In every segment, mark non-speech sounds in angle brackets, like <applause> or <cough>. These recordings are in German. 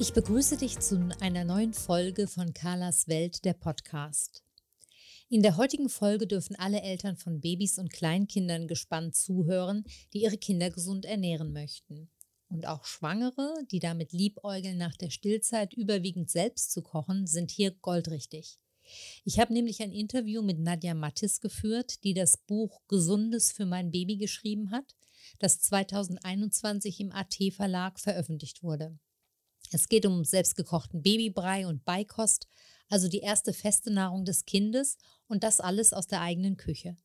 Ich begrüße dich zu einer neuen Folge von Carlas Welt, der Podcast. In der heutigen Folge dürfen alle Eltern von Babys und Kleinkindern gespannt zuhören, die ihre Kinder gesund ernähren möchten. Und auch Schwangere, die damit liebäugeln, nach der Stillzeit überwiegend selbst zu kochen, sind hier goldrichtig. Ich habe nämlich ein Interview mit Nadja Mattis geführt, die das Buch Gesundes für mein Baby geschrieben hat, das 2021 im AT Verlag veröffentlicht wurde. Es geht um selbstgekochten Babybrei und Beikost, also die erste feste Nahrung des Kindes und das alles aus der eigenen Küche.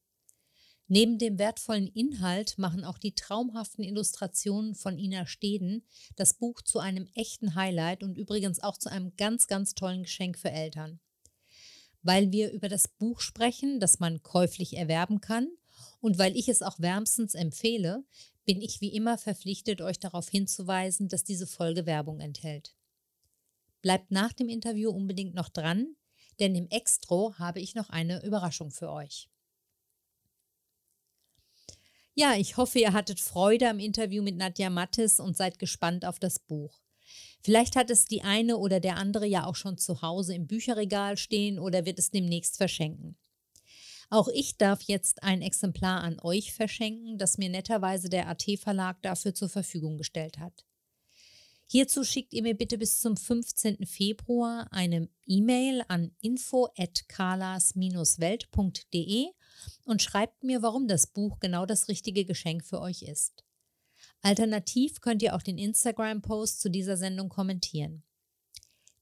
Neben dem wertvollen Inhalt machen auch die traumhaften Illustrationen von Ina Steden das Buch zu einem echten Highlight und übrigens auch zu einem ganz, ganz tollen Geschenk für Eltern. Weil wir über das Buch sprechen, das man käuflich erwerben kann und weil ich es auch wärmstens empfehle, bin ich wie immer verpflichtet, euch darauf hinzuweisen, dass diese Folge Werbung enthält. Bleibt nach dem Interview unbedingt noch dran, denn im Extro habe ich noch eine Überraschung für euch. Ja, ich hoffe, ihr hattet Freude am Interview mit Nadja Mattes und seid gespannt auf das Buch. Vielleicht hat es die eine oder der andere ja auch schon zu Hause im Bücherregal stehen oder wird es demnächst verschenken. Auch ich darf jetzt ein Exemplar an euch verschenken, das mir netterweise der AT Verlag dafür zur Verfügung gestellt hat. Hierzu schickt ihr mir bitte bis zum 15. Februar eine E-Mail an info@kalas-welt.de und schreibt mir, warum das Buch genau das richtige Geschenk für euch ist. Alternativ könnt ihr auch den Instagram-Post zu dieser Sendung kommentieren.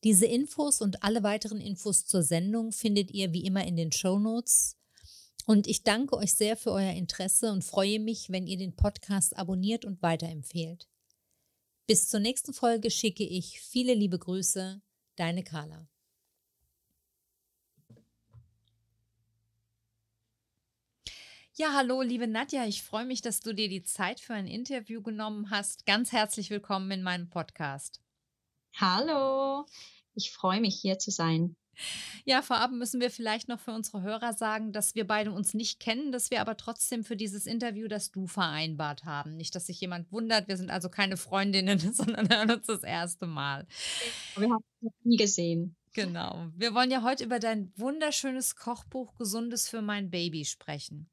Diese Infos und alle weiteren Infos zur Sendung findet ihr wie immer in den Show Notes und ich danke euch sehr für euer Interesse und freue mich, wenn ihr den Podcast abonniert und weiterempfehlt. Bis zur nächsten Folge schicke ich viele liebe Grüße, deine Carla. Ja, hallo, liebe Nadja. Ich freue mich, dass du dir die Zeit für ein Interview genommen hast. Ganz herzlich willkommen in meinem Podcast. Hallo, ich freue mich, hier zu sein. Ja, vorab müssen wir vielleicht noch für unsere Hörer sagen, dass wir beide uns nicht kennen, dass wir aber trotzdem für dieses Interview das Du vereinbart haben. Nicht, dass sich jemand wundert, wir sind also keine Freundinnen, <laughs> sondern hören uns das erste Mal. Wir haben es noch nie gesehen. Genau. Wir wollen ja heute über dein wunderschönes Kochbuch Gesundes für mein Baby sprechen.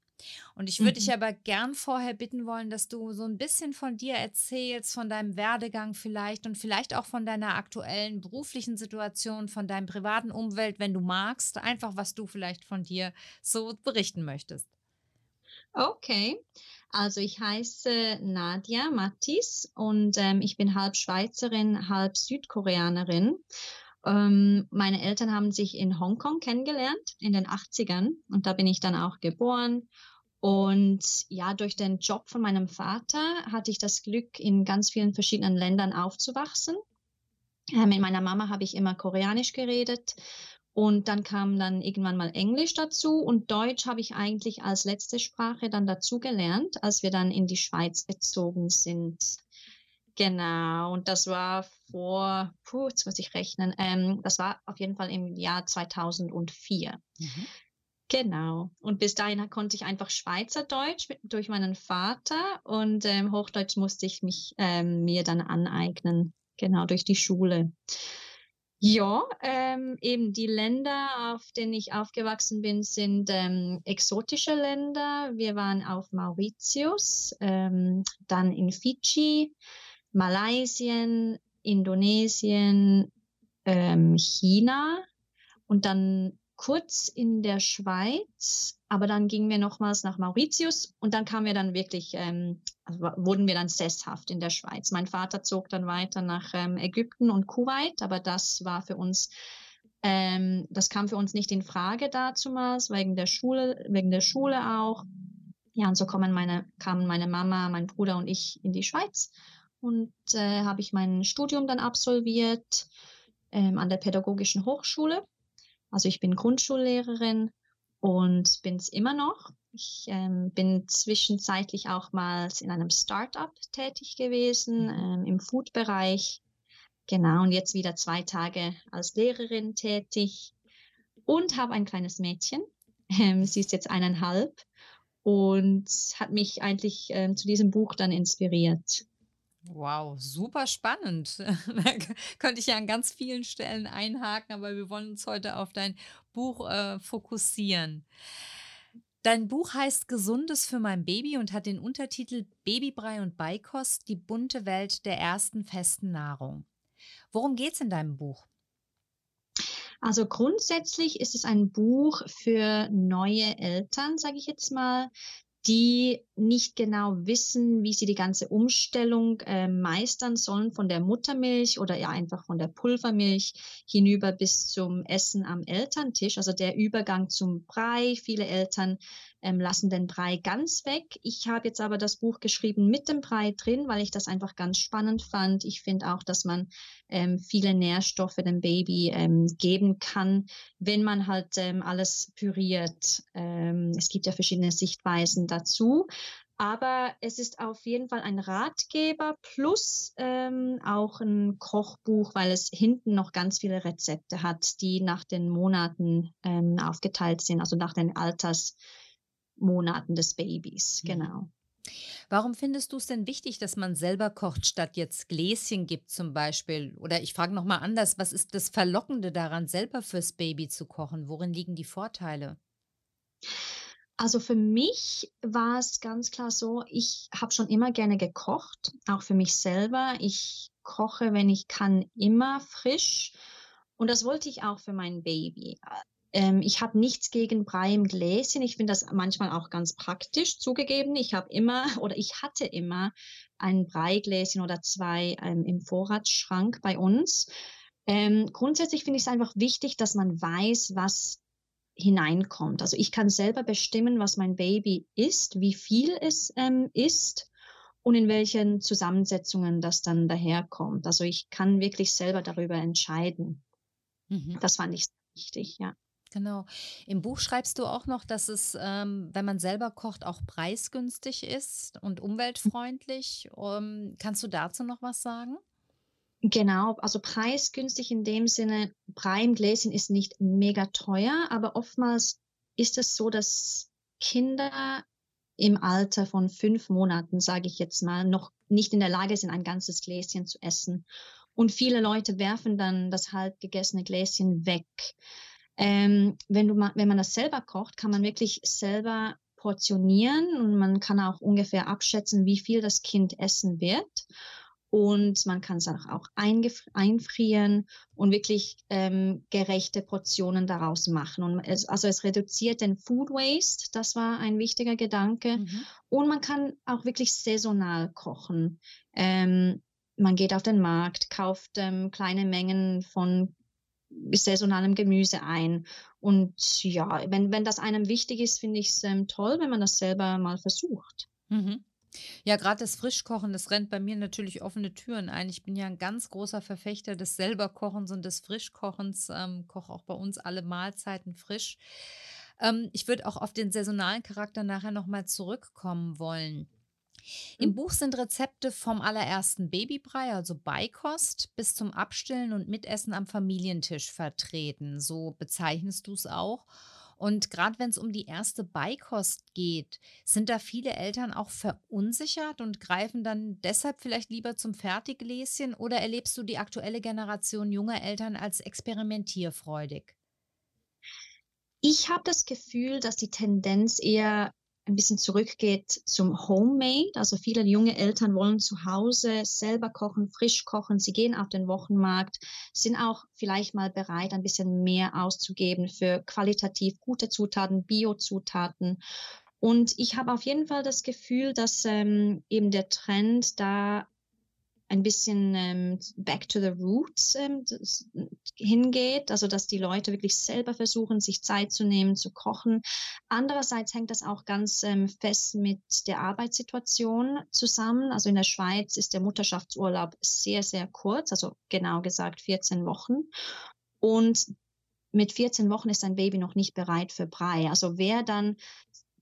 Und ich würde mhm. dich aber gern vorher bitten wollen, dass du so ein bisschen von dir erzählst, von deinem Werdegang vielleicht und vielleicht auch von deiner aktuellen beruflichen Situation, von deinem privaten Umwelt, wenn du magst, einfach was du vielleicht von dir so berichten möchtest. Okay, also ich heiße Nadia Mattis und ähm, ich bin halb Schweizerin, halb Südkoreanerin. Ähm, meine Eltern haben sich in Hongkong kennengelernt in den 80ern und da bin ich dann auch geboren. Und ja, durch den Job von meinem Vater hatte ich das Glück, in ganz vielen verschiedenen Ländern aufzuwachsen. Äh, mit meiner Mama habe ich immer Koreanisch geredet und dann kam dann irgendwann mal Englisch dazu und Deutsch habe ich eigentlich als letzte Sprache dann dazu gelernt, als wir dann in die Schweiz gezogen sind. Genau, und das war vor, puh, jetzt muss ich rechnen, ähm, das war auf jeden Fall im Jahr 2004. Mhm. Genau. Und bis dahin konnte ich einfach Schweizerdeutsch mit, durch meinen Vater und ähm, Hochdeutsch musste ich mich ähm, mir dann aneignen, genau durch die Schule. Ja, ähm, eben die Länder, auf denen ich aufgewachsen bin, sind ähm, exotische Länder. Wir waren auf Mauritius, ähm, dann in Fidschi, Malaysien, Indonesien, ähm, China und dann kurz in der Schweiz, aber dann gingen wir nochmals nach Mauritius und dann kamen wir dann wirklich, ähm, also wurden wir dann sesshaft in der Schweiz. Mein Vater zog dann weiter nach ähm, Ägypten und Kuwait, aber das war für uns, ähm, das kam für uns nicht in Frage dazumals, wegen der Schule, wegen der Schule auch. Ja, und so kommen meine, kamen meine Mama, mein Bruder und ich in die Schweiz und äh, habe ich mein Studium dann absolviert. ähm, an der Pädagogischen Hochschule. Also ich bin Grundschullehrerin und bin es immer noch. Ich ähm, bin zwischenzeitlich auch mal in einem Startup tätig gewesen, mhm. ähm, im Food-Bereich. Genau, und jetzt wieder zwei Tage als Lehrerin tätig und habe ein kleines Mädchen. Ähm, sie ist jetzt eineinhalb und hat mich eigentlich ähm, zu diesem Buch dann inspiriert. Wow, super spannend. <laughs> Da könnte ich ja an ganz vielen Stellen einhaken, aber wir wollen uns heute auf dein Buch äh, fokussieren. Dein Buch heißt Gesundes für mein Baby und hat den Untertitel Babybrei und Beikost, die bunte Welt der ersten festen Nahrung. Worum geht es in deinem Buch? Also grundsätzlich ist es ein Buch für neue Eltern, sage ich jetzt mal, die nicht genau wissen, wie sie die ganze Umstellung äh, meistern sollen von der Muttermilch oder ja einfach von der Pulvermilch hinüber bis zum Essen am Elterntisch. Also der Übergang zum Brei. Viele Eltern ähm, lassen den Brei ganz weg. Ich habe jetzt aber das Buch geschrieben mit dem Brei drin, weil ich das einfach ganz spannend fand. Ich finde auch, dass man ähm, viele Nährstoffe dem Baby ähm, geben kann, wenn man halt ähm, alles püriert. Ähm, es gibt ja verschiedene Sichtweisen dazu. Aber es ist auf jeden Fall ein Ratgeber plus ähm, auch ein Kochbuch, weil es hinten noch ganz viele Rezepte hat, die nach den Monaten ähm, aufgeteilt sind, also nach den Alters. Monaten des Babys, genau. Warum findest du es denn wichtig, dass man selber kocht, statt jetzt Gläschen gibt zum Beispiel? Oder ich frage nochmal anders, was ist das Verlockende daran, selber fürs Baby zu kochen? Worin liegen die Vorteile? Also für mich war es ganz klar so, ich habe schon immer gerne gekocht, auch für mich selber. Ich koche, wenn ich kann, immer frisch. Und das wollte ich auch für mein Baby. Ähm, ich habe nichts gegen Brei im Gläschen. Ich finde das manchmal auch ganz praktisch zugegeben. Ich habe immer <laughs> oder ich hatte immer ein Breigläschen oder zwei ähm, im Vorratsschrank bei uns. Ähm, grundsätzlich finde ich es einfach wichtig, dass man weiß, was hineinkommt. Also ich kann selber bestimmen, was mein Baby isst, wie viel es ähm, isst und in welchen Zusammensetzungen das dann daherkommt. Also ich kann wirklich selber darüber entscheiden. Mhm. Das fand ich wichtig, ja. Genau. Im Buch schreibst du auch noch, dass es, ähm, wenn man selber kocht, auch preisgünstig ist und umweltfreundlich. Um, kannst du dazu noch was sagen? Genau, also preisgünstig in dem Sinne, Brei im Gläschen ist nicht mega teuer, aber oftmals ist es so, dass Kinder im Alter von fünf Monaten, sage ich jetzt mal, noch nicht in der Lage sind, ein ganzes Gläschen zu essen. Und viele Leute werfen dann das halb gegessene Gläschen weg. Ähm, wenn, du wenn man das selber kocht, kann man wirklich selber portionieren und man kann auch ungefähr abschätzen, wie viel das Kind essen wird. Und man kann es auch einfrieren und wirklich ähm, gerechte Portionen daraus machen. Und es, also es reduziert den Food Waste, das war ein wichtiger Gedanke. Mhm. Und man kann auch wirklich saisonal kochen. Ähm, man geht auf den Markt, kauft ähm, kleine Mengen von saisonalem Gemüse ein. Und ja, wenn, wenn das einem wichtig ist, finde ich es ähm, toll, wenn man das selber mal versucht. Mhm. Ja, gerade das Frischkochen, das rennt bei mir natürlich offene Türen ein. Ich bin ja ein ganz großer Verfechter des Selberkochens und des Frischkochens, ähm, koche auch bei uns alle Mahlzeiten frisch. Ähm, ich würde auch auf den saisonalen Charakter nachher nochmal zurückkommen wollen. Im mhm. Buch sind Rezepte vom allerersten Babybrei, also Beikost, bis zum Abstillen und Mitessen am Familientisch vertreten. So bezeichnest du es auch. Und gerade wenn es um die erste Beikost geht, sind da viele Eltern auch verunsichert und greifen dann deshalb vielleicht lieber zum Fertiggläschen oder erlebst du die aktuelle Generation junger Eltern als experimentierfreudig? Ich habe das Gefühl, dass die Tendenz eher ein bisschen zurückgeht zum Homemade. Also viele junge Eltern wollen zu Hause selber kochen, frisch kochen. Sie gehen auf den Wochenmarkt, sind auch vielleicht mal bereit, ein bisschen mehr auszugeben für qualitativ gute Zutaten, Bio-Zutaten. Und ich habe auf jeden Fall das Gefühl, dass ähm, eben der Trend da ein bisschen ähm, back to the roots ähm, hingeht, also dass die Leute wirklich selber versuchen, sich Zeit zu nehmen, zu kochen. Andererseits hängt das auch ganz ähm, fest mit der Arbeitssituation zusammen. Also in der Schweiz ist der Mutterschaftsurlaub sehr, sehr kurz, also genau gesagt 14 Wochen. Und mit 14 Wochen ist ein Baby noch nicht bereit für Brei. Also wer dann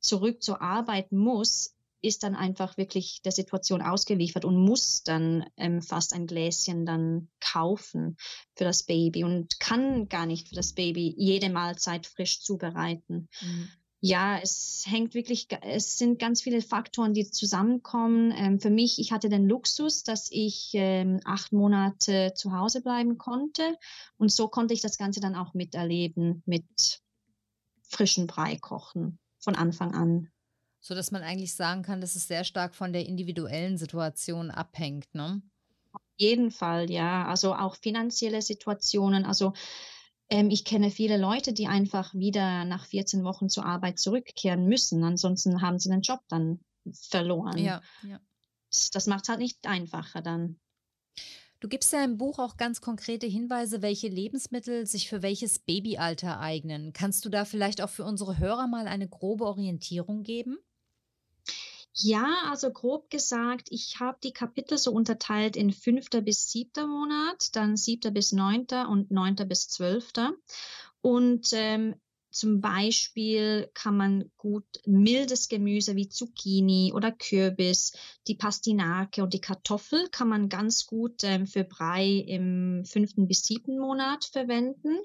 zurück zur Arbeit muss, ist dann einfach wirklich der Situation ausgeliefert und muss dann ähm, fast ein Gläschen dann kaufen für das Baby und kann gar nicht für das Baby jede Mahlzeit frisch zubereiten. Mhm. Ja, es hängt wirklich, es sind ganz viele Faktoren, die zusammenkommen. Ähm, für mich, ich hatte den Luxus, dass ich ähm, acht Monate zu Hause bleiben konnte und so konnte ich das Ganze dann auch miterleben mit frischen Brei kochen von Anfang an so dass man eigentlich sagen kann, dass es sehr stark von der individuellen Situation abhängt, ne? Auf jeden Fall, ja. Also auch finanzielle Situationen. Also ähm, ich kenne viele Leute, die einfach wieder nach 14 Wochen zur Arbeit zurückkehren müssen. Ansonsten haben sie den Job dann verloren. Ja, ja. Das, das macht es halt nicht einfacher dann. Du gibst ja im Buch auch ganz konkrete Hinweise, welche Lebensmittel sich für welches Babyalter eignen. Kannst du da vielleicht auch für unsere Hörer mal eine grobe Orientierung geben? Ja, also grob gesagt, ich habe die Kapitel so unterteilt in fünfter bis siebter Monat, dann siebter bis neunter und neunter bis zwölfter. Und ähm, zum Beispiel kann man gut mildes Gemüse wie Zucchini oder Kürbis, die Pastinake und die Kartoffel kann man ganz gut ähm, für Brei im fünften bis siebten Monat verwenden.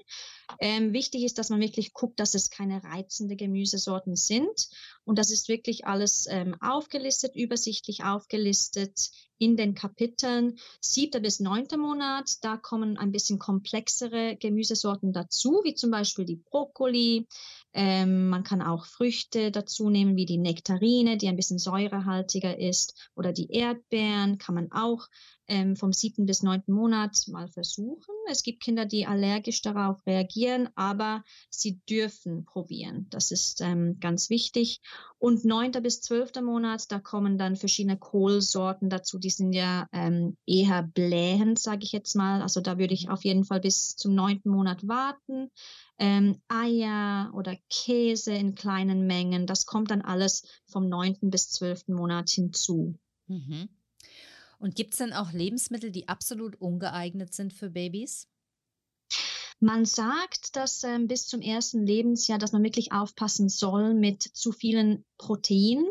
Ähm, wichtig ist, dass man wirklich guckt, dass es keine reizende Gemüsesorten sind. Und das ist wirklich alles ähm, aufgelistet, übersichtlich aufgelistet in den Kapiteln. Siebter bis neunter Monat, da kommen ein bisschen komplexere Gemüsesorten dazu, wie zum Beispiel die Brokkoli. Ähm, man kann auch Früchte dazu nehmen, wie die Nektarine, die ein bisschen säurehaltiger ist, oder die Erdbeeren kann man auch ähm, vom siebten bis neunten Monat mal versuchen. Es gibt Kinder, die allergisch darauf reagieren, aber sie dürfen probieren. Das ist ähm, ganz wichtig. Und neunter bis zwölfter Monat, da kommen dann verschiedene Kohlsorten dazu. Die sind ja ähm, eher blähend, sage ich jetzt mal. Also da würde ich auf jeden Fall bis zum neunten Monat warten. Ähm, Eier oder Käse in kleinen Mengen, das kommt dann alles vom neunten bis zwölften Monat hinzu. Mhm. Und gibt es denn auch Lebensmittel, die absolut ungeeignet sind für Babys? Man sagt, dass ähm, bis zum ersten Lebensjahr, dass man wirklich aufpassen soll mit zu vielen Proteinen,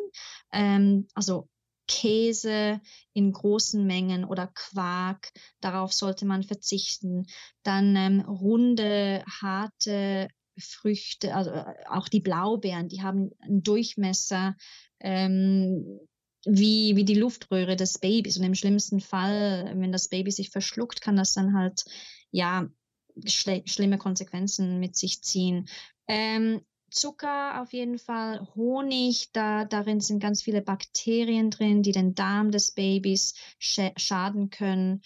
ähm, also Käse in großen Mengen oder Quark, darauf sollte man verzichten. Dann ähm, runde, harte Früchte, also äh, auch die Blaubeeren, die haben einen Durchmesser ähm, wie, wie die Luftröhre des Babys. Und im schlimmsten Fall, wenn das Baby sich verschluckt, kann das dann halt, ja, schl schlimme Konsequenzen mit sich ziehen. Ähm, Zucker auf jeden Fall, Honig, da, darin sind ganz viele Bakterien drin, die den Darm des Babys sch schaden können.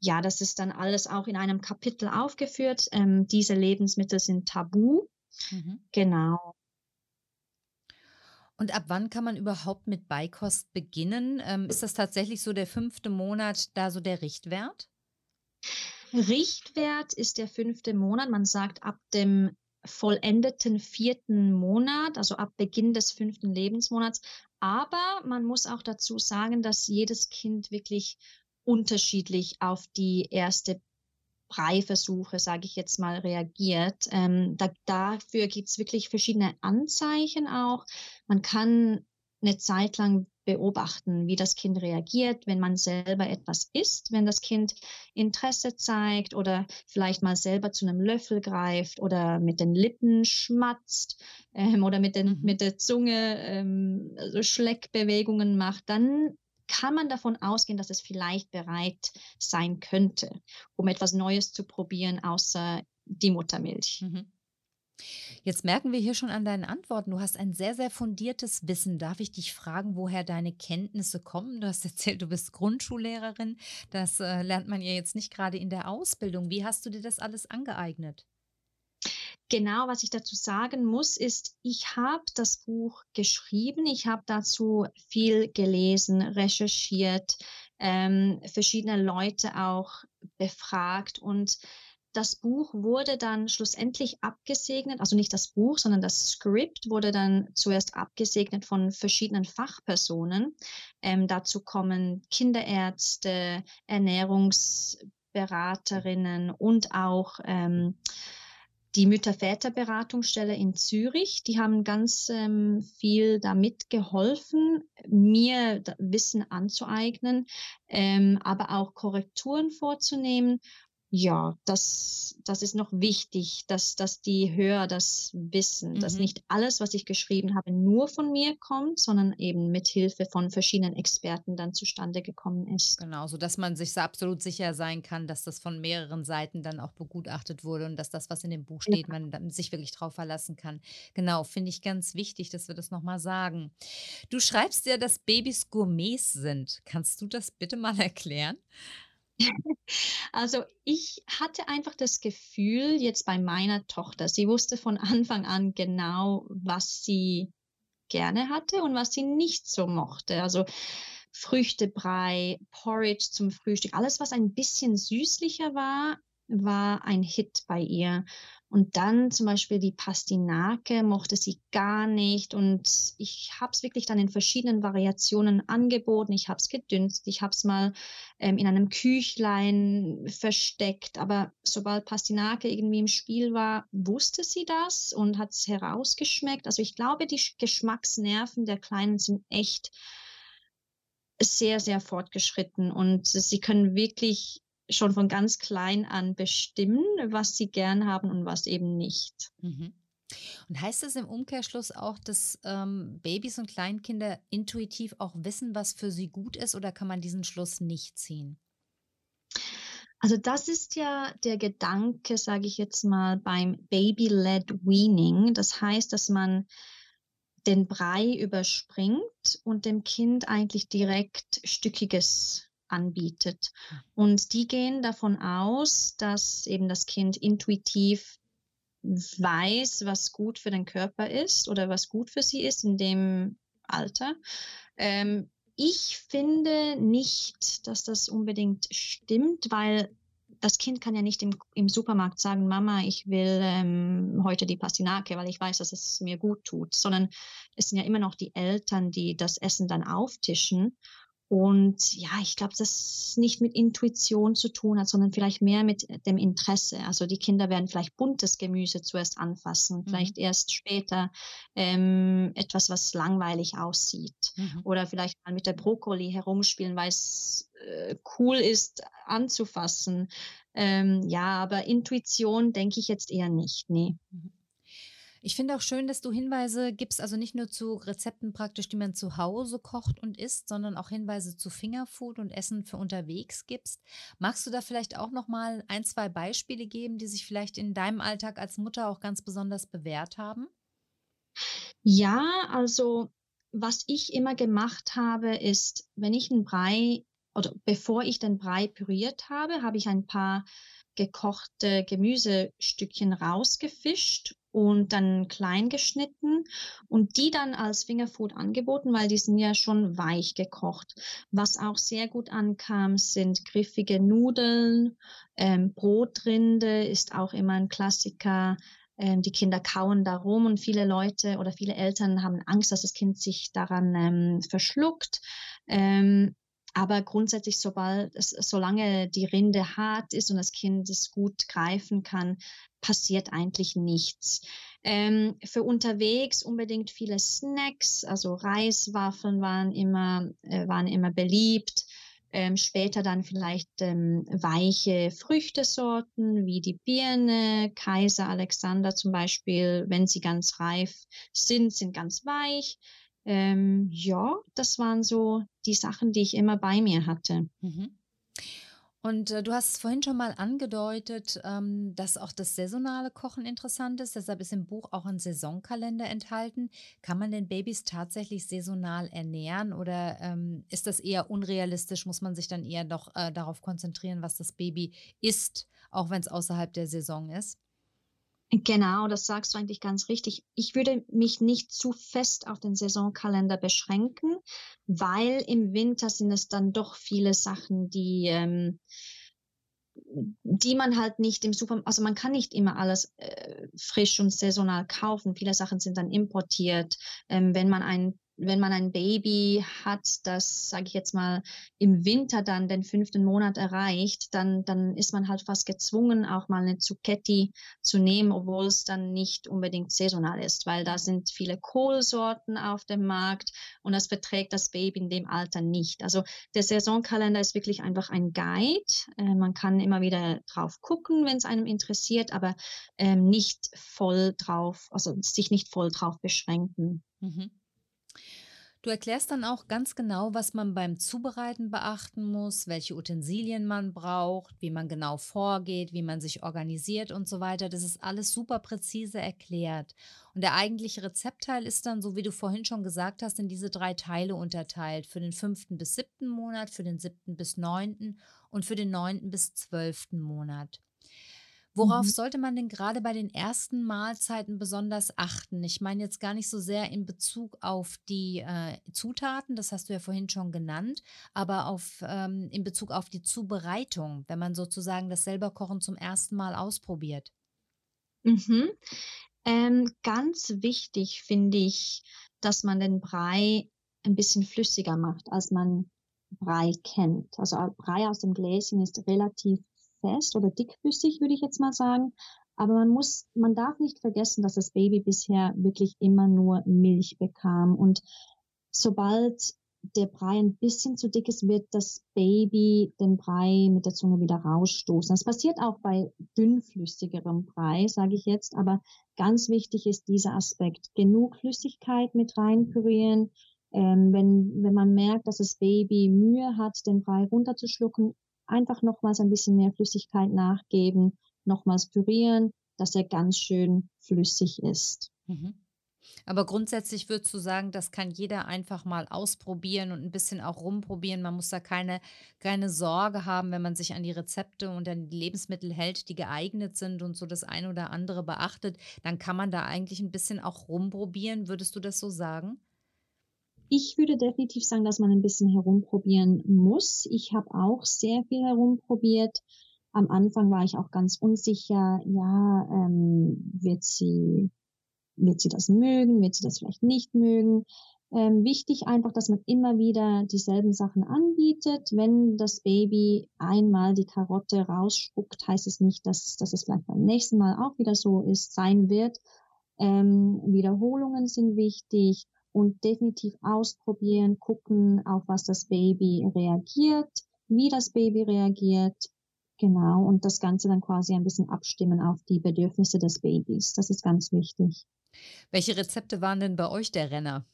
Ja, das ist dann alles auch in einem Kapitel aufgeführt. Ähm, diese Lebensmittel sind tabu. Mhm. Genau. Und ab wann kann man überhaupt mit Beikost beginnen? Ähm, ist das tatsächlich so der fünfte Monat da so der Richtwert? Richtwert ist der fünfte Monat. Man sagt ab dem vollendeten vierten Monat, also ab Beginn des fünften Lebensmonats. Aber man muss auch dazu sagen, dass jedes Kind wirklich unterschiedlich auf die erste Breiversuche, sage ich jetzt mal, reagiert. Ähm, da, dafür gibt es wirklich verschiedene Anzeichen auch. Man kann eine Zeit lang beobachten, wie das Kind reagiert, wenn man selber etwas isst, wenn das Kind Interesse zeigt oder vielleicht mal selber zu einem Löffel greift oder mit den Lippen schmatzt ähm, oder mit, den, mhm. mit der Zunge ähm, so Schleckbewegungen macht, dann kann man davon ausgehen, dass es vielleicht bereit sein könnte, um etwas Neues zu probieren, außer die Muttermilch. Mhm. Jetzt merken wir hier schon an deinen Antworten, du hast ein sehr, sehr fundiertes Wissen. Darf ich dich fragen, woher deine Kenntnisse kommen? Du hast <laughs> erzählt, du bist Grundschullehrerin. Das äh, lernt man ja jetzt nicht gerade in der Ausbildung. Wie hast du dir das alles angeeignet? Genau, was ich dazu sagen muss, ist, ich habe das Buch geschrieben, ich habe dazu viel gelesen, recherchiert, ähm, verschiedene Leute auch befragt und das Buch wurde dann schlussendlich abgesegnet, also nicht das Buch, sondern das Skript wurde dann zuerst abgesegnet von verschiedenen Fachpersonen. Ähm, dazu kommen Kinderärzte, Ernährungsberaterinnen und auch ähm, die Mütter-Väter-Beratungsstelle in Zürich. Die haben ganz ähm, viel damit geholfen, mir Wissen anzueignen, ähm, aber auch Korrekturen vorzunehmen ja, das, das ist noch wichtig, dass, dass die Hörer das wissen, mhm. dass nicht alles, was ich geschrieben habe, nur von mir kommt, sondern eben mit Hilfe von verschiedenen Experten dann zustande gekommen ist. Genau, so dass man sich absolut sicher sein kann, dass das von mehreren Seiten dann auch begutachtet wurde und dass das, was in dem Buch steht, ja. man sich wirklich drauf verlassen kann. Genau, finde ich ganz wichtig, dass wir das nochmal sagen. Du schreibst ja, dass Babys Gourmets sind. Kannst du das bitte mal <laughs> erklären? <laughs> Also ich hatte einfach das Gefühl jetzt bei meiner Tochter, sie wusste von <laughs> Anfang an genau, was sie gerne hatte und was sie nicht so mochte. Also Früchtebrei, Porridge zum Frühstück, alles, was ein bisschen süßlicher war, war ein Hit bei ihr. Und dann zum Beispiel die Pastinake mochte sie gar nicht. Und ich habe es wirklich dann in verschiedenen Variationen angeboten. Ich habe es gedünst, ich habe es mal ähm, in einem Küchlein versteckt. Aber sobald Pastinake irgendwie im Spiel war, wusste sie das und hat es herausgeschmeckt. Also ich glaube, die Geschmacksnerven der Kleinen sind echt sehr, sehr fortgeschritten und sie können wirklich schon von ganz klein an bestimmen, was sie gern haben und was eben nicht. Mhm. Und heißt das im Umkehrschluss auch, dass ähm, Babys und Kleinkinder intuitiv auch wissen, was für sie gut ist, oder kann man diesen Schluss nicht ziehen? Also das ist ja der Gedanke, sage ich jetzt mal, beim Baby-led Weaning. Das heißt, dass man den Brei überspringt und dem Kind eigentlich direkt Stückiges anbietet. Hm. Und die gehen davon aus, dass eben das Kind intuitiv weiß, was gut für den Körper ist oder was gut für sie ist in dem Alter. Ähm, ich finde nicht, dass das unbedingt stimmt, weil das Kind kann ja nicht im, im Supermarkt sagen, Mama, ich will ähm, heute die Pastinake, weil ich weiß, dass es mir gut tut, sondern es sind ja immer noch die Eltern, die das Essen dann auftischen. Und ja, ich glaube, das nicht mit Intuition zu tun hat, sondern vielleicht mehr mit dem Interesse. Also die Kinder werden vielleicht buntes Gemüse zuerst anfassen, mhm. vielleicht erst später ähm, etwas, was langweilig aussieht. Mhm. Oder vielleicht mal mit der Brokkoli herumspielen, weil es äh, cool ist anzufassen. Ähm, ja, aber Intuition denke ich jetzt eher nicht. Nee. Mhm. Ich finde auch schön, dass du Hinweise gibst, also nicht nur zu Rezepten praktisch, die man zu Hause kocht und isst, sondern auch Hinweise zu Fingerfood und Essen für unterwegs gibst. Magst du da vielleicht auch noch mal ein, zwei Beispiele geben, die sich vielleicht in deinem Alltag als Mutter auch ganz besonders bewährt haben? Ja, also was ich immer gemacht habe, ist, wenn ich einen Brei oder bevor ich den Brei püriert habe, habe ich ein paar gekochte Gemüsestückchen rausgefischt und dann klein geschnitten und die dann als Fingerfood angeboten, weil die sind ja schon weich gekocht. Was auch sehr gut ankam, sind griffige Nudeln, ähm, Brotrinde ist auch immer ein Klassiker. Ähm, die Kinder kauen darum und viele Leute oder viele Eltern haben Angst, dass das Kind sich daran ähm, verschluckt. Ähm, aber grundsätzlich, sobald solange die Rinde hart ist und das Kind es gut greifen kann, passiert eigentlich nichts. Ähm, für unterwegs unbedingt viele Snacks, also Reiswaffeln waren immer, äh, waren immer beliebt. Ähm, später dann vielleicht ähm, weiche Früchtesorten wie die Birne, Kaiser Alexander zum Beispiel, wenn sie ganz reif sind, sind ganz weich. Ähm, ja, das waren so die Sachen, die ich immer bei mir hatte. Mhm. Und äh, du hast vorhin schon mal angedeutet, ähm, dass auch das saisonale Kochen interessant ist. Deshalb ist im Buch auch ein Saisonkalender enthalten. Kann man den Babys tatsächlich saisonal ernähren oder ähm, ist das eher unrealistisch? Muss man sich dann eher doch äh, darauf konzentrieren, was das Baby isst, auch wenn es außerhalb der Saison ist? Genau, das sagst du eigentlich ganz richtig. Ich würde mich nicht zu fest auf den Saisonkalender beschränken, weil im Winter sind es dann doch viele Sachen, die, ähm, die man halt nicht im Supermarkt, also man kann nicht immer alles äh, frisch und saisonal kaufen. Viele Sachen sind dann importiert. Ähm, wenn man ein wenn man ein Baby hat, das, sage ich jetzt mal, im Winter dann den fünften Monat erreicht, dann, dann ist man halt fast gezwungen, auch mal eine Zucchetti zu nehmen, obwohl es dann nicht unbedingt saisonal ist, weil da sind viele Kohlsorten auf dem Markt und das verträgt das Baby in dem Alter nicht. Also der Saisonkalender ist wirklich einfach ein Guide. Äh, man kann immer wieder drauf gucken, wenn es einem interessiert, aber ähm, nicht voll drauf, also sich nicht voll drauf beschränken. Mhm. Du erklärst dann auch ganz genau, was man beim Zubereiten beachten muss, welche Utensilien man braucht, wie man genau vorgeht, wie man sich organisiert und so weiter. Das ist alles super präzise erklärt. Und der eigentliche Rezeptteil ist dann, so wie du vorhin schon gesagt hast, in diese drei Teile unterteilt. Für den fünften bis siebten Monat, für den siebten bis neunten und für den neunten bis zwölften Monat. Worauf mhm. sollte man denn gerade bei den ersten Mahlzeiten besonders achten? Ich meine jetzt gar nicht so sehr in Bezug auf die äh, Zutaten, das hast du ja vorhin schon genannt, aber auf, ähm, in Bezug auf die Zubereitung, wenn man sozusagen das Selberkochen zum ersten Mal ausprobiert. Mhm. Ähm, ganz wichtig finde ich, dass man den Brei ein bisschen flüssiger macht, als man Brei kennt. Also Brei aus dem Gläschen ist relativ fest oder dickflüssig, würde ich jetzt mal sagen. Aber man muss, man darf nicht vergessen, dass das Baby bisher wirklich immer nur Milch bekam. Und sobald der Brei ein bisschen zu dick ist, wird das Baby den Brei mit der Zunge wieder rausstoßen. Das passiert auch bei dünnflüssigerem Brei, sage ich jetzt. Aber ganz wichtig ist dieser Aspekt. Genug Flüssigkeit mit reinpürieren. Ähm, wenn, wenn man merkt, dass das Baby Mühe hat, den Brei runterzuschlucken, einfach nochmals ein bisschen mehr Flüssigkeit nachgeben, nochmals pürieren, dass er ganz schön flüssig ist. Mhm. Aber grundsätzlich würdest du sagen, das kann jeder einfach mal ausprobieren und ein bisschen auch rumprobieren. Man muss da keine, keine Sorge haben, wenn man sich an die Rezepte und an die Lebensmittel hält, die geeignet sind und so das eine oder andere beachtet, dann kann man da eigentlich ein bisschen auch rumprobieren. Würdest du das so sagen? Ich würde definitiv sagen, dass man ein bisschen herumprobieren muss. Ich habe auch sehr viel herumprobiert. Am Anfang war ich auch ganz unsicher, ja, ähm, wird sie, wird sie das mögen, wird sie das vielleicht nicht mögen. Ähm, wichtig einfach, dass man immer wieder dieselben Sachen anbietet. Wenn das Baby einmal die Karotte rausspuckt, heißt es nicht, dass, dass es vielleicht beim nächsten Mal auch wieder so ist, sein wird. Ähm, Wiederholungen sind wichtig und definitiv ausprobieren, gucken, auf was das Baby reagiert, wie das Baby reagiert. Genau, und das Ganze dann quasi ein bisschen abstimmen auf die Bedürfnisse des Babys. Das ist ganz wichtig. Welche Rezepte waren denn bei euch der Renner?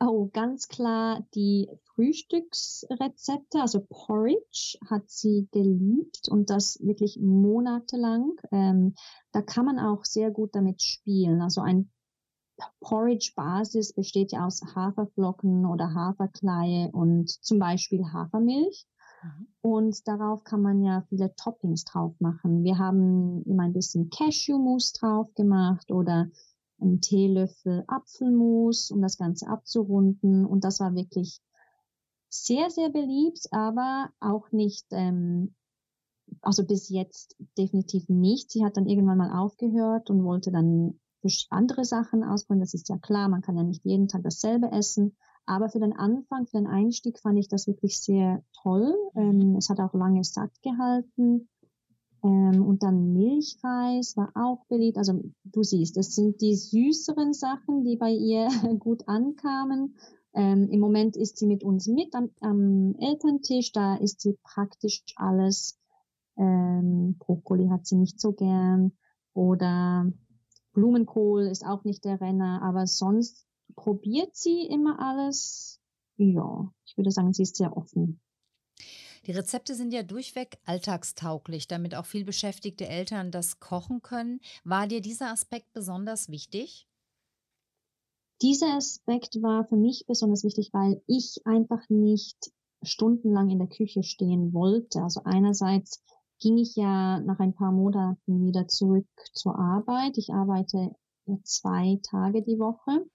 Oh, ganz klar die Frühstücksrezepte, also Porridge hat sie geliebt und das wirklich monatelang. Ähm, da kann man auch sehr gut damit spielen. Also ein Porridge-Basis besteht ja aus Haferflocken oder Haferkleie und zum Beispiel Hafermilch. Mhm. Und darauf kann man ja viele Toppings drauf machen. Wir haben immer ein bisschen Cashew-Mousse drauf gemacht oder einen Teelöffel Apfelmus, um das Ganze abzurunden. Und das war wirklich sehr, sehr beliebt, aber auch nicht, ähm, also bis jetzt definitiv nicht. Sie hat dann irgendwann mal aufgehört und wollte dann andere Sachen ausprobieren. Das ist ja klar, man kann ja nicht jeden Tag dasselbe essen. Aber für den Anfang, für den Einstieg fand ich das wirklich sehr toll. Ähm, es hat auch lange satt gehalten. Ähm, und dann Milchreis war auch beliebt. Also du siehst, das sind die süßeren Sachen, die bei ihr <laughs> gut ankamen. Ähm, Im Moment ist sie mit uns mit am, am Elterntisch. Da ist sie praktisch alles. Ähm, Brokkoli hat sie nicht so gern. Oder Blumenkohl ist auch nicht der Renner, aber sonst probiert sie immer alles. Ja, ich würde sagen, sie ist sehr offen. Die Rezepte sind ja durchweg alltagstauglich, damit auch viel beschäftigte Eltern das kochen können. War dir dieser Aspekt besonders wichtig? Dieser Aspekt war für mich besonders wichtig, weil ich einfach nicht stundenlang in der Küche stehen wollte. Also einerseits ging ich ja nach ein paar Monaten wieder zurück zur Arbeit. Ich arbeite zwei Tage die Woche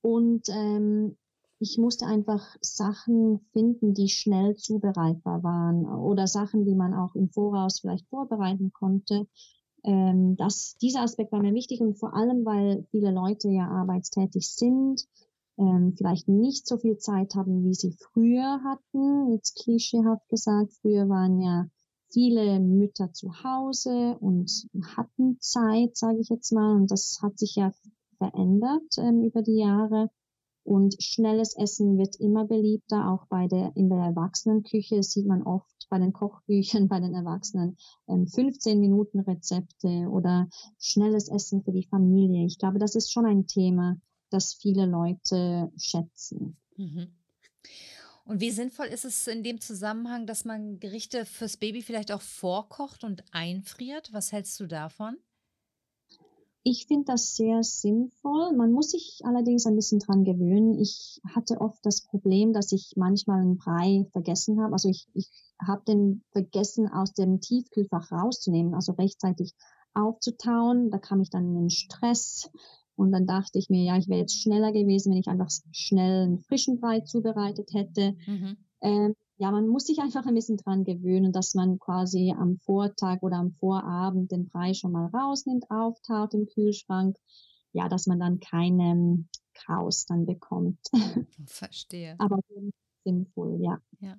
und ähm, ich musste einfach Sachen finden, die schnell zubereitbar waren oder Sachen, die man auch im Voraus vielleicht vorbereiten konnte. Ähm, das, dieser Aspekt war mir wichtig und vor allem, weil viele Leute ja arbeitstätig sind, ähm, vielleicht nicht so viel Zeit haben, wie sie früher hatten. Jetzt klischeehaft gesagt, früher waren ja viele Mütter zu Hause und hatten Zeit, sage ich jetzt mal, und das hat sich ja verändert ähm, über die Jahre. Und schnelles Essen wird immer beliebter, auch bei der, in der Erwachsenenküche sieht man oft bei den Kochbüchern, <laughs> bei den Erwachsenen ähm, 15 Minuten Rezepte oder schnelles Essen für die Familie. Ich glaube, das ist schon ein Thema, das viele Leute schätzen. Mhm. Und wie sinnvoll ist es in dem Zusammenhang, dass man Gerichte fürs Baby vielleicht auch vorkocht und einfriert? Was hältst du davon? Ich finde das sehr sinnvoll. Man muss sich allerdings ein bisschen dran gewöhnen. Ich hatte oft das Problem, dass ich manchmal einen Brei vergessen habe. Also ich, ich habe den vergessen aus dem Tiefkühlfach rauszunehmen, also rechtzeitig aufzutauen. Da kam ich dann in den Stress. Und dann dachte ich mir, ja, ich wäre jetzt schneller gewesen, wenn ich einfach schnell einen frischen Brei zubereitet hätte. Mhm. Ähm, ja, man muss sich einfach ein bisschen dran gewöhnen, dass man quasi am Vortag oder am Vorabend den Brei schon mal rausnimmt, auftaut im Kühlschrank. Ja, dass man dann keinen Chaos dann bekommt. <laughs> Verstehe. Aber sinnvoll, ja. Ja.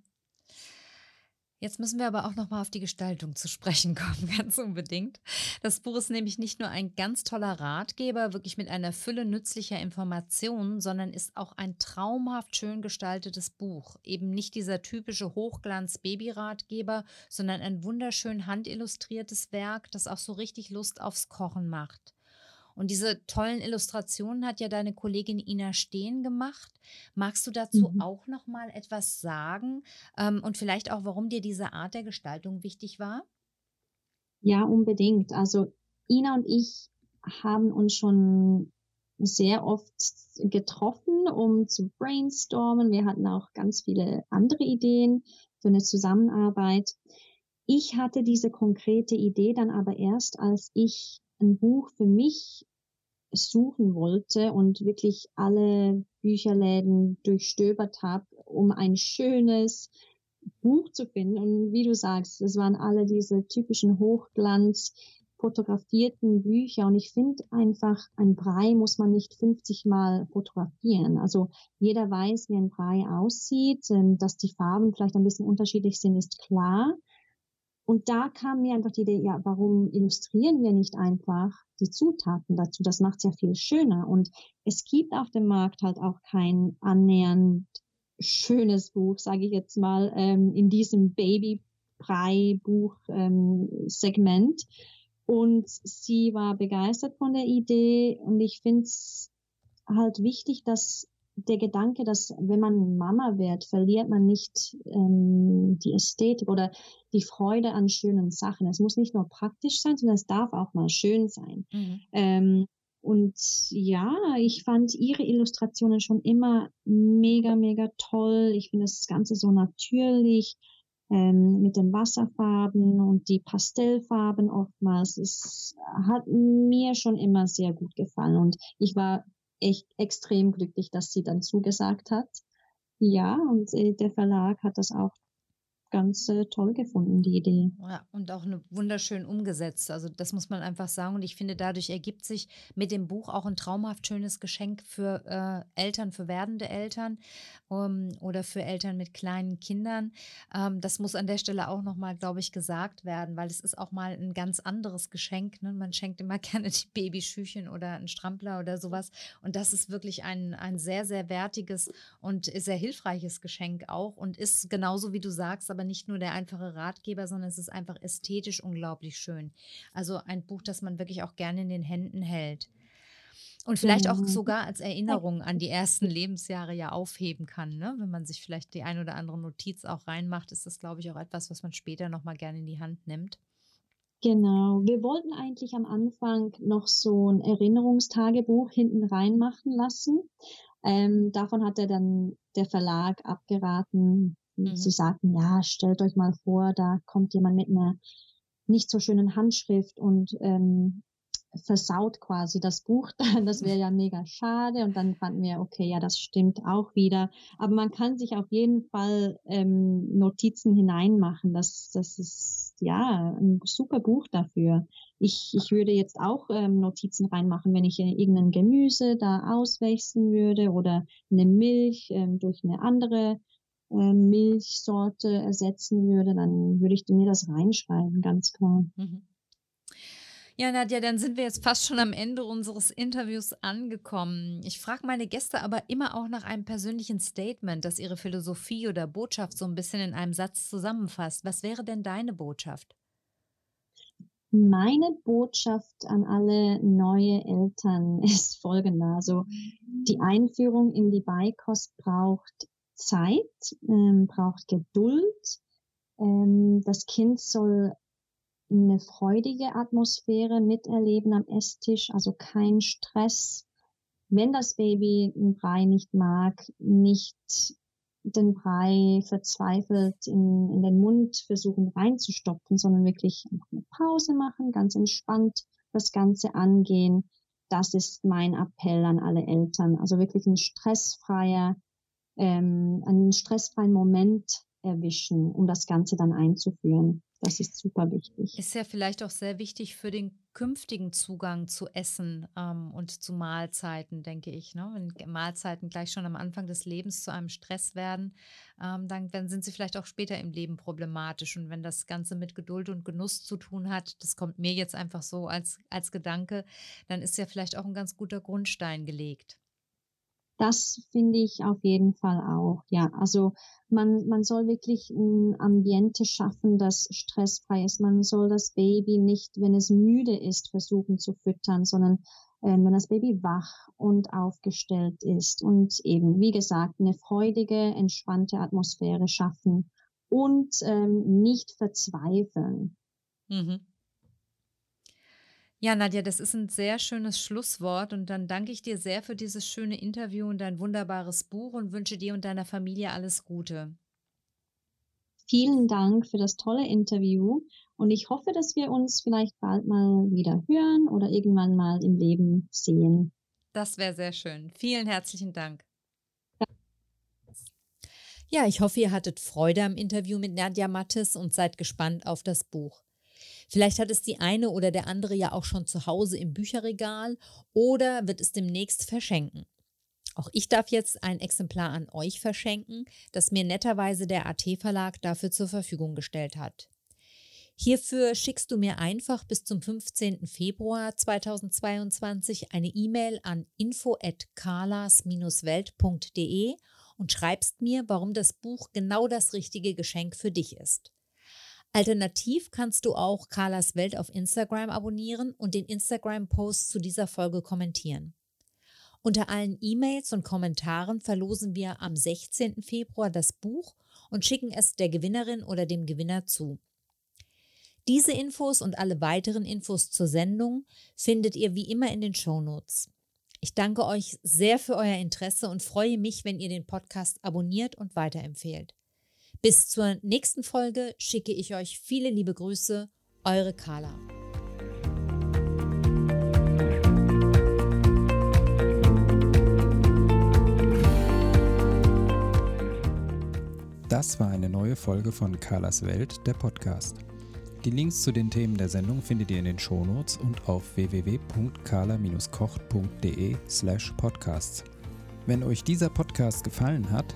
Jetzt müssen wir aber auch noch mal auf die Gestaltung zu sprechen kommen, <laughs> ganz unbedingt. Das Buch ist nämlich nicht nur ein ganz toller Ratgeber, wirklich mit einer Fülle nützlicher Informationen, sondern ist auch ein traumhaft schön gestaltetes Buch. Eben nicht dieser typische Hochglanz-Baby-Ratgeber, sondern ein wunderschön handillustriertes Werk, das auch so richtig Lust aufs Kochen macht. Und diese tollen Illustrationen hat ja deine Kollegin Ina Steen gemacht. Magst du dazu mhm. auch noch mal etwas sagen ähm, und vielleicht auch, warum dir diese Art der Gestaltung wichtig war? Ja, unbedingt. Also Ina und ich haben uns schon sehr oft getroffen, um zu brainstormen. Wir hatten auch ganz viele andere Ideen für eine Zusammenarbeit. Ich hatte diese konkrete Idee dann aber erst, als ich ein Buch für mich suchen wollte und wirklich alle Bücherläden durchstöbert habe, um ein schönes Buch zu finden. Und wie du sagst, es waren alle diese typischen Hochglanz fotografierten Bücher. Und ich finde einfach, ein Brei muss man nicht 50 Mal fotografieren. Also jeder weiß, wie ein Brei aussieht, ähm, dass die Farben vielleicht ein bisschen unterschiedlich sind, ist klar. Und da kam mir einfach die Idee, ja, warum illustrieren wir nicht einfach die Zutaten dazu? Das macht es ja viel schöner. Und es gibt auf dem Markt halt auch kein annähernd schönes Buch, sage ich jetzt mal, ähm, in diesem Baby-Brei-Buch-Segment. Ähm, und sie war begeistert von der Idee und ich finde es halt wichtig, dass der Gedanke, dass wenn man Mama wird, verliert man nicht ähm, die Ästhetik oder die Freude an schönen Sachen. Es muss nicht nur praktisch sein, sondern es darf auch mal schön sein. Mhm. Ähm, und ja, ich fand ihre Illustrationen schon immer mega, mega toll. Ich finde das Ganze so natürlich ähm, mit den Wasserfarben und die Pastellfarben oftmals. Es hat mir schon immer sehr gut gefallen und ich war echt extrem glücklich, dass sie dann zugesagt hat. Ja, und äh, der Verlag hat das auch ganz äh, toll gefunden, die Idee. Ja, und auch eine wunderschön umgesetzt. Also das muss man einfach sagen. Und ich finde, dadurch ergibt sich mit dem Buch auch ein traumhaft schönes Geschenk für äh, Eltern, für werdende Eltern um, oder für Eltern mit kleinen Kindern. Ähm, das muss an der Stelle auch nochmal, glaube ich, gesagt werden, weil es ist auch mal ein ganz anderes Geschenk. Ne? Man schenkt immer <laughs> gerne die Babyschüchen oder einen Strampler oder sowas. Und das ist wirklich ein, ein sehr, sehr wertiges und sehr hilfreiches Geschenk auch und ist genauso, wie du sagst, aber nicht nur der einfache Ratgeber, sondern es ist einfach ästhetisch unglaublich schön. Also ein Buch, das man wirklich auch gerne in den Händen hält. Und vielleicht auch sogar als Erinnerung an die ersten Lebensjahre ja aufheben kann. Ne? Wenn man sich vielleicht die ein oder andere Notiz auch reinmacht, ist das, glaube ich, auch etwas, was man später nochmal gerne in die Hand nimmt. Genau. Wir wollten eigentlich am Anfang noch so ein Erinnerungstagebuch hinten reinmachen lassen. Ähm, davon hat er dann der Verlag abgeraten, Mhm. Sie sagten, ja, stellt euch mal vor, da kommt jemand mit einer nicht so schönen Handschrift und ähm, versaut quasi das Buch dann. <laughs> Das wäre ja mega schade. Und dann fanden wir, okay, ja, das stimmt auch wieder. Aber man kann sich auf jeden Fall ähm, Notizen hineinmachen. Das, das ist ja ein super Buch dafür. Ich, ich würde jetzt auch ähm, Notizen reinmachen, wenn ich irgendein Gemüse da auswechseln würde oder eine Milch ähm, durch eine andere äh, Milchsorte ersetzen würde, dann würde ich mir das reinschreiben, ganz klar. Mhm. Ja, Nadja, dann sind wir jetzt fast schon am Ende unseres Interviews angekommen. Ich frage meine Gäste aber immer auch nach einem persönlichen Statement, das ihre Philosophie oder Botschaft so ein bisschen in einem Satz zusammenfasst. Was wäre denn deine Botschaft? Meine Botschaft an alle neue Eltern <laughs> ist folgende. Also die Einführung in die Beikost braucht Zeit, ähm, braucht Geduld. Ähm, das Kind soll eine freudige Atmosphäre miterleben am Esstisch, also kein Stress. Wenn das Baby einen Brei nicht mag, nicht den Brei verzweifelt in, in den Mund versuchen reinzustopfen, sondern wirklich eine Pause machen, ganz entspannt das Ganze angehen. Das ist mein Appell an alle Eltern. Also wirklich ein stressfreier, ähm, einen stressfreien Moment erwischen, um das Ganze dann einzuführen. Das ist super wichtig. Ist ja vielleicht auch sehr wichtig für den künftigen Zugang zu Essen ähm, und zu Mahlzeiten, denke ich. Ne? Wenn Mahlzeiten gleich schon am Anfang des Lebens zu einem Stress werden, ähm, dann, sind sie vielleicht auch später im Leben problematisch. Und wenn das Ganze mit Geduld und Genuss zu tun hat, das kommt mir jetzt einfach so als, als Gedanke, dann ist ja vielleicht auch ein ganz guter Grundstein gelegt. Das finde ich auf jeden Fall auch. Ja, also man, man soll wirklich ein Ambiente schaffen, das stressfrei ist. Man soll das Baby nicht, wenn es müde ist, versuchen zu füttern, sondern äh, wenn das Baby wach und aufgestellt ist und eben, wie gesagt, eine freudige, entspannte Atmosphäre schaffen und ähm, nicht verzweifeln. Mhm. Ja, Nadja, das ist ein sehr schönes Schlusswort und dann danke ich dir sehr für dieses schöne Interview und dein wunderbares Buch und wünsche dir und deiner Familie alles Gute. Vielen Dank für das tolle Interview und ich hoffe, dass wir uns vielleicht bald mal wieder hören oder irgendwann mal im Leben sehen. Das wäre sehr schön. Vielen herzlichen Dank. Ja, ich hoffe, ihr hattet Freude am Interview mit Nadja Mattes und seid gespannt auf das Buch. Vielleicht hat es die eine oder der andere ja auch schon zu Hause im Bücherregal oder wird es demnächst verschenken. Auch ich darf jetzt ein Exemplar an euch verschenken, das mir netterweise der AT Verlag dafür zur Verfügung gestellt hat. Hierfür schickst du mir einfach bis zum 15. Februar 2022 eine E-Mail an info@carlas-welt.de und schreibst mir, warum das Buch genau das richtige Geschenk für dich ist. Alternativ kannst du auch Carlas Welt auf Instagram abonnieren und den Instagram-Post zu dieser Folge kommentieren. Unter allen E-Mails und Kommentaren verlosen wir am 16. Februar das Buch und schicken es der Gewinnerin oder dem Gewinner zu. Diese Infos und alle weiteren Infos zur Sendung findet ihr wie immer in den Shownotes. Ich danke euch sehr für euer Interesse und freue mich, wenn ihr den Podcast abonniert und weiterempfehlt. Bis zur nächsten Folge schicke ich euch viele liebe Grüße, eure Carla. Das war eine neue Folge von Carlas Welt, der Podcast. Die Links zu den Themen der Sendung findet ihr in den Shownotes und auf www.carla-kocht.de slash podcasts. Wenn euch dieser Podcast gefallen hat,